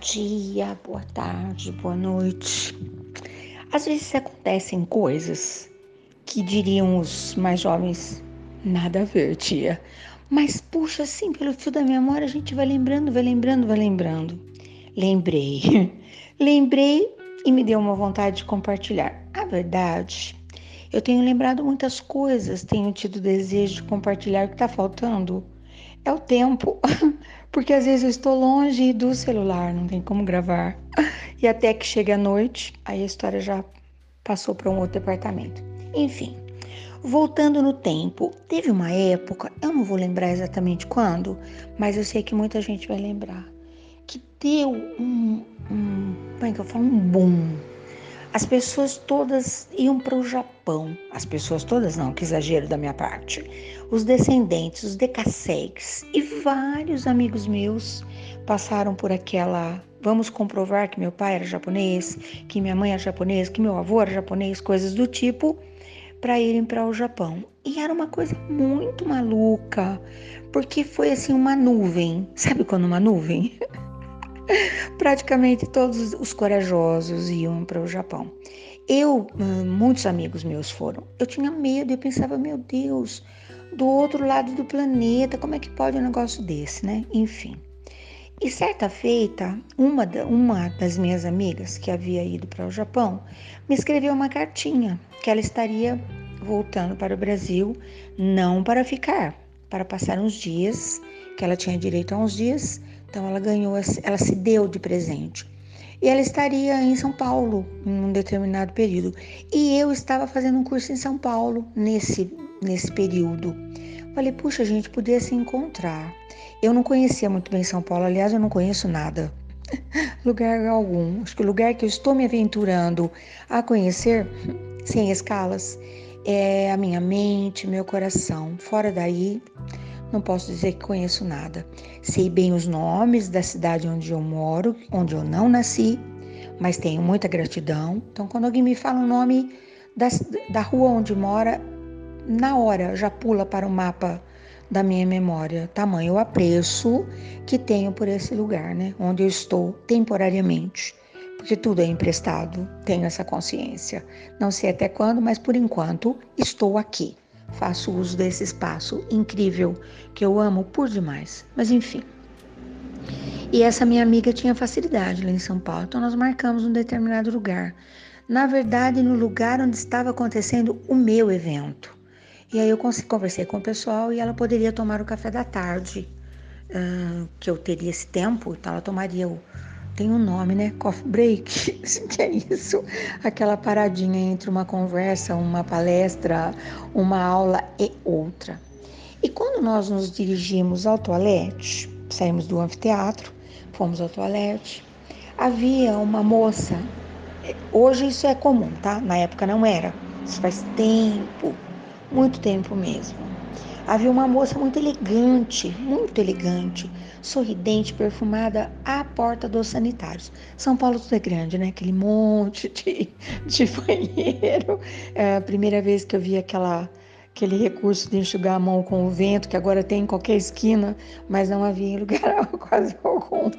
dia, boa tarde, boa noite. Às vezes acontecem coisas que diriam os mais jovens, nada a ver, tia. Mas puxa, assim, pelo fio da memória, a gente vai lembrando, vai lembrando, vai lembrando. Lembrei. Lembrei e me deu uma vontade de compartilhar. A verdade, eu tenho lembrado muitas coisas, tenho tido desejo de compartilhar o que está faltando. É o tempo. porque às vezes eu estou longe do celular, não tem como gravar. E até que chega a noite, aí a história já passou para um outro departamento. Enfim, voltando no tempo, teve uma época, eu não vou lembrar exatamente quando, mas eu sei que muita gente vai lembrar, que deu um, um como é que eu falo, um boom as pessoas todas iam para o Japão. As pessoas todas não, que exagero da minha parte. Os descendentes, os decassegues e vários amigos meus passaram por aquela. Vamos comprovar que meu pai era japonês, que minha mãe era japonesa, que meu avô era japonês, coisas do tipo, para irem para o Japão. E era uma coisa muito maluca, porque foi assim uma nuvem. Sabe quando uma nuvem? Praticamente todos os corajosos iam para o Japão. Eu, muitos amigos meus foram. Eu tinha medo, eu pensava, meu Deus, do outro lado do planeta, como é que pode um negócio desse, né? Enfim. E certa feita, uma, uma das minhas amigas que havia ido para o Japão me escreveu uma cartinha que ela estaria voltando para o Brasil, não para ficar, para passar uns dias, que ela tinha direito a uns dias então ela ganhou, ela se deu de presente. E ela estaria em São Paulo em um determinado período. E eu estava fazendo um curso em São Paulo nesse, nesse período. Falei, puxa, a gente podia se encontrar. Eu não conhecia muito bem São Paulo, aliás, eu não conheço nada. lugar algum. Acho que o lugar que eu estou me aventurando a conhecer, sem escalas, é a minha mente, meu coração. Fora daí, não posso dizer que conheço nada. Sei bem os nomes da cidade onde eu moro, onde eu não nasci, mas tenho muita gratidão. Então, quando alguém me fala o nome da, da rua onde mora, na hora já pula para o mapa da minha memória. Tamanho apreço que tenho por esse lugar, né? Onde eu estou temporariamente. Porque tudo é emprestado, tenho essa consciência. Não sei até quando, mas por enquanto estou aqui faço uso desse espaço incrível que eu amo por demais. Mas enfim. E essa minha amiga tinha facilidade lá em São Paulo, então nós marcamos um determinado lugar. Na verdade, no lugar onde estava acontecendo o meu evento. E aí eu conversei com o pessoal e ela poderia tomar o café da tarde, que eu teria esse tempo, então ela tomaria o, tem um nome, né? Coffee break, que é isso? Aquela paradinha entre uma conversa, uma palestra, uma aula e outra. E quando nós nos dirigimos ao toalete, saímos do anfiteatro, fomos ao toalete, havia uma moça. Hoje isso é comum, tá? Na época não era. Isso faz tempo, muito tempo mesmo. Havia uma moça muito elegante, muito elegante, sorridente, perfumada à porta dos sanitários. São Paulo tudo é grande, né? Aquele monte de, de banheiro. É a primeira vez que eu vi aquela, aquele recurso de enxugar a mão com o vento, que agora tem em qualquer esquina, mas não havia em lugar quase algum.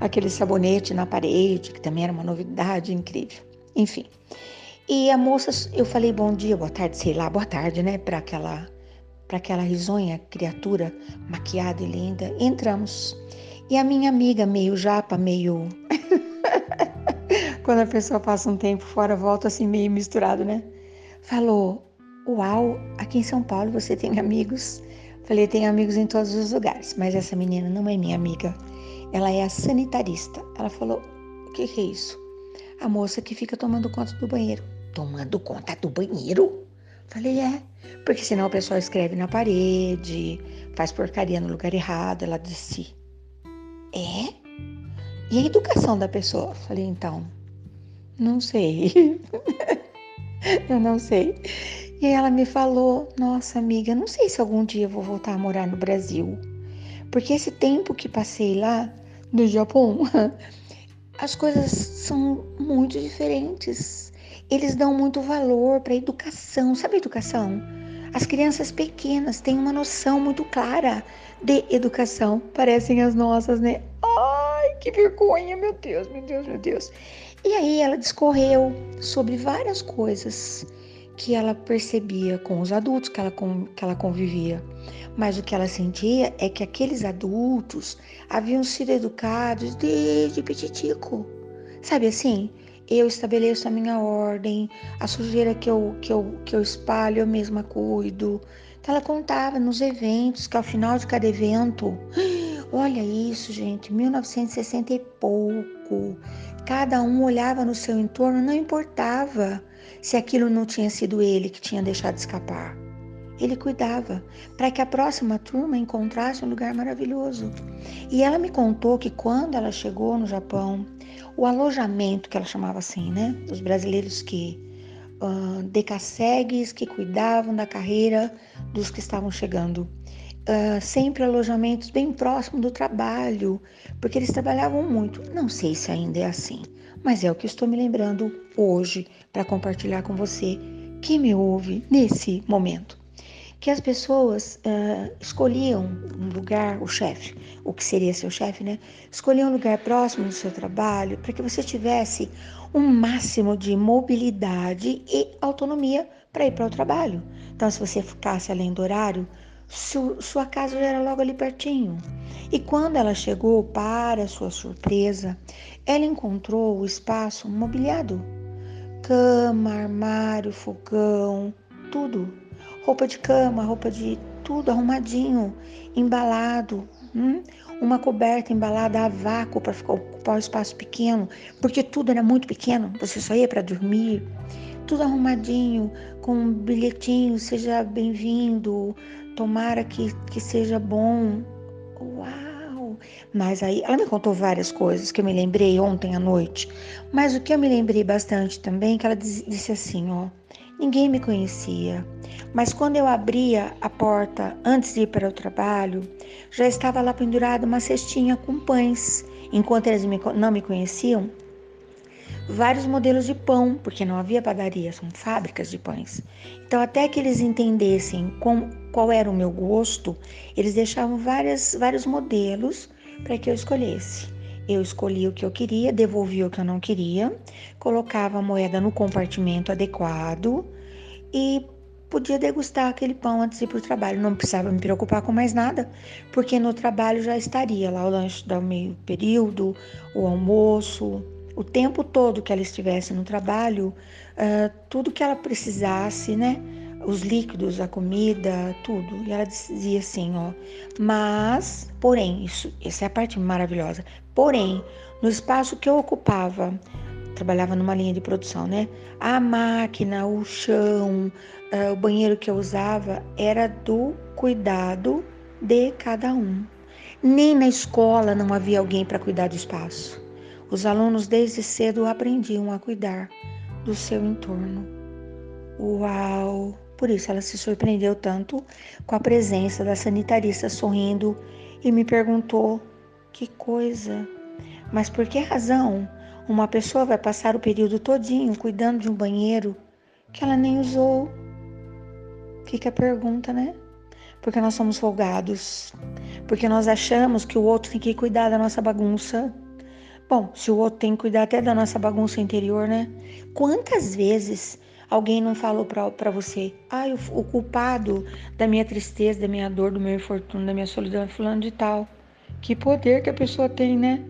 Aquele sabonete na parede, que também era uma novidade incrível. Enfim. E a moça, eu falei bom dia, boa tarde, sei lá, boa tarde, né, para aquela para aquela risonha criatura maquiada e linda. Entramos. E a minha amiga, meio japa, meio. Quando a pessoa passa um tempo fora, volta assim meio misturado, né? Falou: Uau, aqui em São Paulo você tem amigos? Falei: Tenho amigos em todos os lugares, mas essa menina não é minha amiga. Ela é a sanitarista. Ela falou: O que, que é isso? A moça que fica tomando conta do banheiro. Tomando conta do banheiro? Falei, é, porque senão o pessoal escreve na parede, faz porcaria no lugar errado. Ela disse, é? E a educação da pessoa? Falei, então, não sei. eu não sei. E ela me falou, nossa amiga, não sei se algum dia eu vou voltar a morar no Brasil. Porque esse tempo que passei lá no Japão, as coisas são muito diferentes eles dão muito valor para a educação. Sabe a educação? As crianças pequenas têm uma noção muito clara de educação. Parecem as nossas, né? Ai, que vergonha, meu Deus, meu Deus, meu Deus. E aí ela discorreu sobre várias coisas que ela percebia com os adultos que ela, que ela convivia. Mas o que ela sentia é que aqueles adultos haviam sido educados desde petitico. Sabe assim? Eu estabeleço a minha ordem, a sujeira que eu, que eu, que eu espalho eu mesma cuido. Então ela contava nos eventos, que ao final de cada evento, olha isso, gente, 1960 e pouco. Cada um olhava no seu entorno, não importava se aquilo não tinha sido ele que tinha deixado escapar. Ele cuidava para que a próxima turma encontrasse um lugar maravilhoso. E ela me contou que quando ela chegou no Japão, o alojamento, que ela chamava assim, né? Dos brasileiros que uh, decassegues que cuidavam da carreira dos que estavam chegando. Uh, sempre alojamentos bem próximo do trabalho, porque eles trabalhavam muito. Não sei se ainda é assim, mas é o que estou me lembrando hoje para compartilhar com você que me ouve nesse momento que as pessoas uh, escolhiam um lugar, o chefe, o que seria seu chefe, né? Escolhiam um lugar próximo do seu trabalho para que você tivesse um máximo de mobilidade e autonomia para ir para o trabalho. Então, se você ficasse além do horário, su sua casa já era logo ali pertinho. E quando ela chegou, para sua surpresa, ela encontrou o espaço mobiliado. Cama, armário, fogão, tudo roupa de cama, roupa de tudo arrumadinho, embalado, hum? uma coberta embalada a vácuo para ocupar o espaço pequeno, porque tudo era muito pequeno, você só ia para dormir, tudo arrumadinho, com um bilhetinho, seja bem-vindo, tomara que, que seja bom. Uau! Mas aí, ela me contou várias coisas que eu me lembrei ontem à noite, mas o que eu me lembrei bastante também, que ela disse assim, ó, Ninguém me conhecia, mas quando eu abria a porta antes de ir para o trabalho, já estava lá pendurada uma cestinha com pães. Enquanto eles não me conheciam, vários modelos de pão, porque não havia padaria, são fábricas de pães. Então, até que eles entendessem com, qual era o meu gosto, eles deixavam várias, vários modelos para que eu escolhesse. Eu escolhia o que eu queria, devolvia o que eu não queria, colocava a moeda no compartimento adequado e podia degustar aquele pão antes de ir para o trabalho. Não precisava me preocupar com mais nada, porque no trabalho já estaria lá o lanche do meio período, o almoço, o tempo todo que ela estivesse no trabalho, uh, tudo que ela precisasse, né? Os líquidos, a comida, tudo. E ela dizia assim, ó, mas, porém, isso, essa é a parte maravilhosa. Porém, no espaço que eu ocupava, trabalhava numa linha de produção, né? A máquina, o chão, uh, o banheiro que eu usava era do cuidado de cada um. Nem na escola não havia alguém para cuidar do espaço. Os alunos desde cedo aprendiam a cuidar do seu entorno. Uau! Por isso ela se surpreendeu tanto com a presença da sanitarista sorrindo e me perguntou: que coisa? Mas por que razão uma pessoa vai passar o período todinho cuidando de um banheiro que ela nem usou? Fica a pergunta, né? Porque nós somos folgados. Porque nós achamos que o outro tem que cuidar da nossa bagunça. Bom, se o outro tem que cuidar até da nossa bagunça interior, né? Quantas vezes Alguém não falou para você, ah, o, o culpado da minha tristeza, da minha dor, do meu infortúnio, da minha solidão é fulano de tal. Que poder que a pessoa tem, né?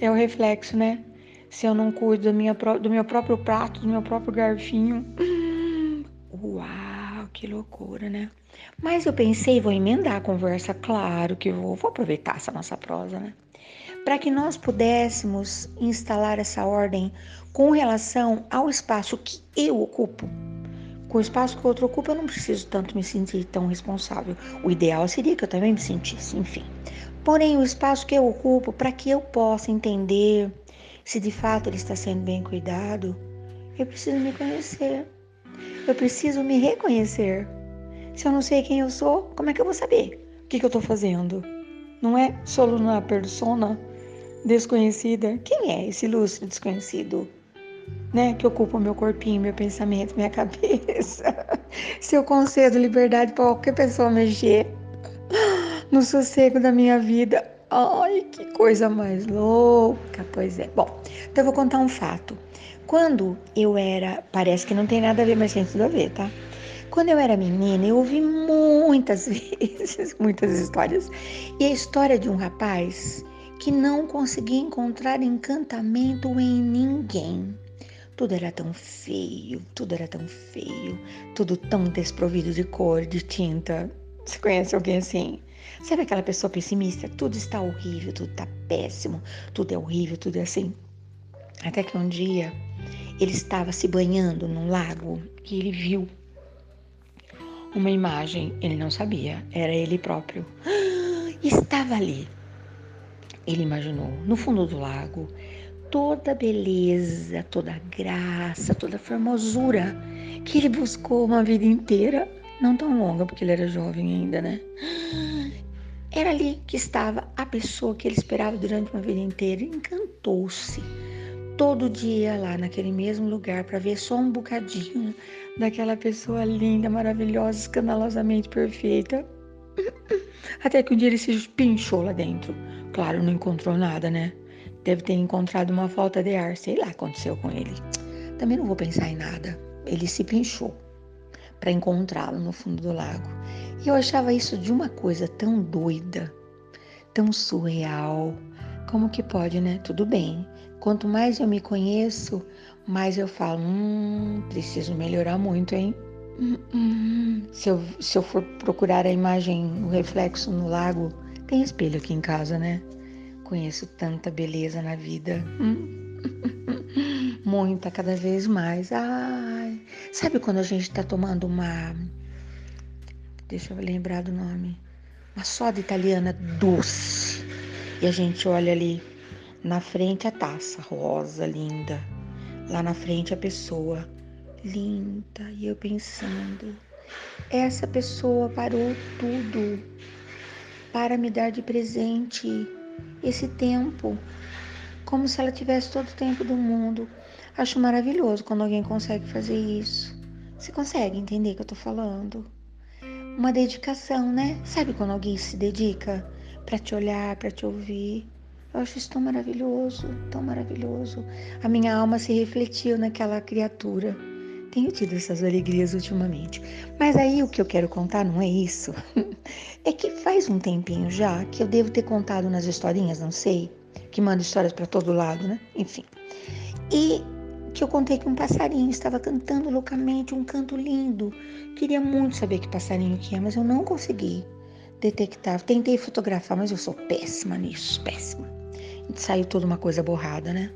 É o reflexo, né? Se eu não cuido do, minha, do meu próprio prato, do meu próprio garfinho. Uau, que loucura, né? Mas eu pensei, vou emendar a conversa, claro que vou, vou aproveitar essa nossa prosa, né? Para que nós pudéssemos instalar essa ordem com relação ao espaço que eu ocupo. Com o espaço que o outro ocupa, eu não preciso tanto me sentir tão responsável. O ideal seria que eu também me sentisse, enfim. Porém, o espaço que eu ocupo, para que eu possa entender se de fato ele está sendo bem cuidado, eu preciso me conhecer. Eu preciso me reconhecer. Se eu não sei quem eu sou, como é que eu vou saber o que, que eu estou fazendo? Não é solo na persona desconhecida? Quem é esse ilustre desconhecido? né, que ocupa o meu corpinho, meu pensamento, minha cabeça. Se eu concedo liberdade para qualquer pessoa mexer no sossego da minha vida, Ai, que coisa mais louca. Pois é. Bom, então eu vou contar um fato. Quando eu era. Parece que não tem nada a ver, mas tem tudo a ver, tá? Quando eu era menina, eu ouvi muitas vezes, muitas histórias. E a história de um rapaz que não conseguia encontrar encantamento em ninguém. Tudo era tão feio, tudo era tão feio, tudo tão desprovido de cor, de tinta. Você conhece alguém assim? Sabe aquela pessoa pessimista? Tudo está horrível, tudo está péssimo, tudo é horrível, tudo é assim. Até que um dia ele estava se banhando num lago e ele viu uma imagem. Ele não sabia, era ele próprio. Estava ali. Ele imaginou, no fundo do lago, toda a beleza, toda a graça, toda a formosura que ele buscou uma vida inteira, não tão longa, porque ele era jovem ainda, né? Era ali que estava a pessoa que ele esperava durante uma vida inteira. Encantou-se todo dia lá naquele mesmo lugar para ver só um bocadinho daquela pessoa linda, maravilhosa, escandalosamente perfeita. Até que um dia ele se pinchou lá dentro. Claro, não encontrou nada, né? Deve ter encontrado uma falta de ar, sei lá, aconteceu com ele. Também não vou pensar em nada. Ele se pinchou para encontrá-lo no fundo do lago. E eu achava isso de uma coisa tão doida, tão surreal. Como que pode, né? Tudo bem. Quanto mais eu me conheço, mais eu falo, hum, preciso melhorar muito, hein? Se, eu, se eu for procurar a imagem, o reflexo no lago, tem espelho aqui em casa, né? Conheço tanta beleza na vida. Muita, cada vez mais. Ai, sabe quando a gente tá tomando uma. Deixa eu lembrar do nome. Uma soda italiana doce. E a gente olha ali na frente a taça rosa, linda. Lá na frente a pessoa linda. E eu pensando, essa pessoa parou tudo para me dar de presente esse tempo, como se ela tivesse todo o tempo do mundo. Acho maravilhoso quando alguém consegue fazer isso. Você consegue entender o que eu tô falando? Uma dedicação, né? Sabe quando alguém se dedica para te olhar, para te ouvir? Eu acho isso tão maravilhoso, tão maravilhoso. A minha alma se refletiu naquela criatura. Tenho tido essas alegrias ultimamente. Mas aí o que eu quero contar não é isso. É que faz um tempinho já que eu devo ter contado nas historinhas, não sei, que manda histórias para todo lado, né? Enfim. E que eu contei que um passarinho estava cantando loucamente um canto lindo. Queria muito saber que passarinho que é, mas eu não consegui detectar. Tentei fotografar, mas eu sou péssima nisso, péssima saiu toda uma coisa borrada, né?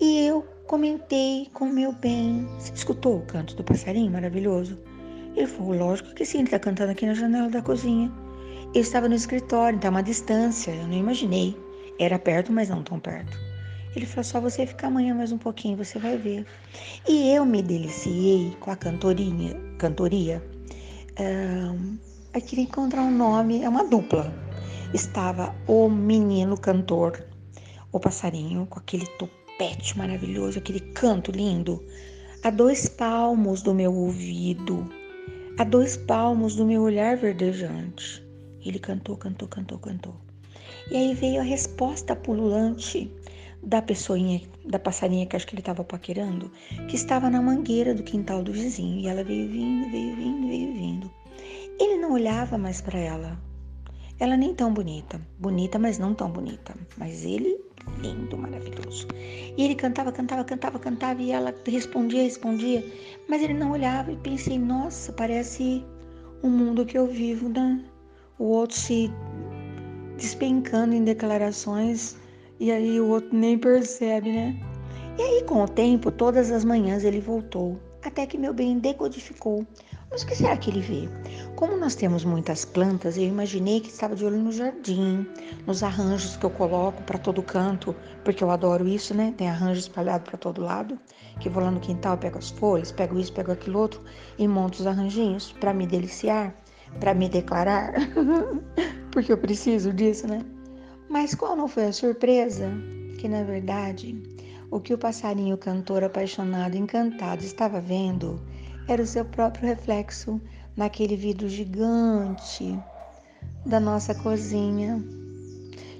E eu comentei com meu bem. Você escutou o canto do passarinho maravilhoso? Ele falou, lógico que sim, ele está cantando aqui na janela da cozinha. Eu estava no escritório, então uma distância, eu não imaginei. Era perto, mas não tão perto. Ele falou, só você ficar amanhã mais um pouquinho, você vai ver. E eu me deliciei com a cantorinha, cantoria. Um, eu queria encontrar um nome, é uma dupla. Estava o menino cantor o passarinho com aquele topete maravilhoso, aquele canto lindo, a dois palmos do meu ouvido, a dois palmos do meu olhar verdejante. Ele cantou, cantou, cantou, cantou. E aí veio a resposta pululante da pessoinha, da passarinha que acho que ele estava paquerando, que estava na mangueira do quintal do vizinho. E ela veio vindo, veio vindo, veio vindo. Ele não olhava mais para ela. Ela nem tão bonita. Bonita, mas não tão bonita. Mas ele lindo, maravilhoso. E ele cantava, cantava, cantava, cantava e ela respondia, respondia, mas ele não olhava e pensei, nossa, parece o mundo que eu vivo, né? O outro se despencando em declarações e aí o outro nem percebe, né? E aí, com o tempo, todas as manhãs ele voltou, até que meu bem decodificou mas o que será que ele vê? Como nós temos muitas plantas, eu imaginei que estava de olho no jardim, nos arranjos que eu coloco para todo canto, porque eu adoro isso, né? Tem arranjo espalhado para todo lado, que vou lá no quintal, pego as folhas, pego isso, pego aquilo outro e monto os arranjinhos para me deliciar, para me declarar, porque eu preciso disso, né? Mas qual não foi a surpresa? Que na verdade, o que o passarinho cantor apaixonado, encantado estava vendo era o seu próprio reflexo naquele vidro gigante da nossa cozinha.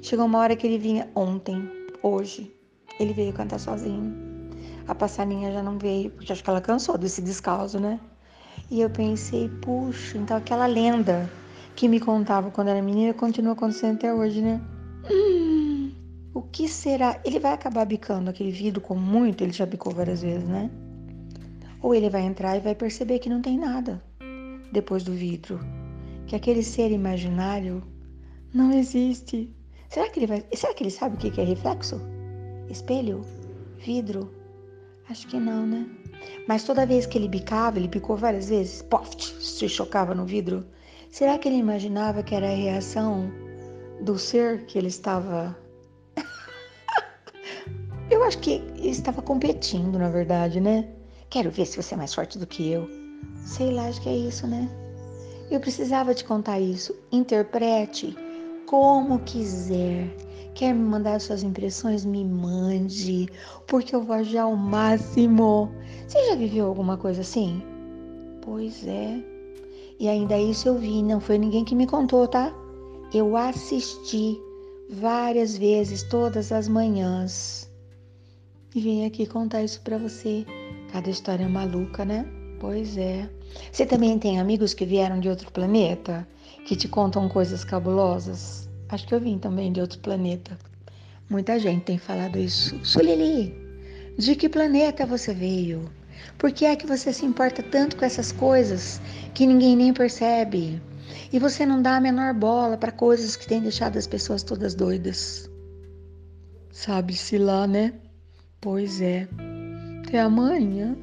Chegou uma hora que ele vinha ontem, hoje, ele veio cantar sozinho. A passarinha já não veio, porque acho que ela cansou desse descalço, né? E eu pensei, puxa, então aquela lenda que me contava quando era menina continua acontecendo até hoje, né? O que será? Ele vai acabar bicando aquele vidro com muito, ele já bicou várias vezes, né? Ou ele vai entrar e vai perceber que não tem nada depois do vidro, que aquele ser imaginário não existe. Será que ele vai? Será que ele sabe o que é reflexo? Espelho? Vidro? Acho que não, né? Mas toda vez que ele bicava, ele bicou várias vezes, poft, se chocava no vidro. Será que ele imaginava que era a reação do ser que ele estava. eu acho que ele estava competindo, na verdade, né? Quero ver se você é mais forte do que eu. Sei lá, acho que é isso, né? Eu precisava te contar isso. Interprete como quiser. Quer me mandar suas impressões? Me mande, porque eu vou agir ao máximo. Você já viveu alguma coisa assim? Pois é. E ainda isso eu vi, não foi ninguém que me contou, tá? Eu assisti várias vezes, todas as manhãs. E vim aqui contar isso para você. Cada história maluca, né? Pois é. Você também tem amigos que vieram de outro planeta? Que te contam coisas cabulosas? Acho que eu vim também de outro planeta. Muita gente tem falado isso. Sulili, de que planeta você veio? Por que é que você se importa tanto com essas coisas que ninguém nem percebe? E você não dá a menor bola para coisas que têm deixado as pessoas todas doidas. Sabe-se lá, né? Pois é até amanhã.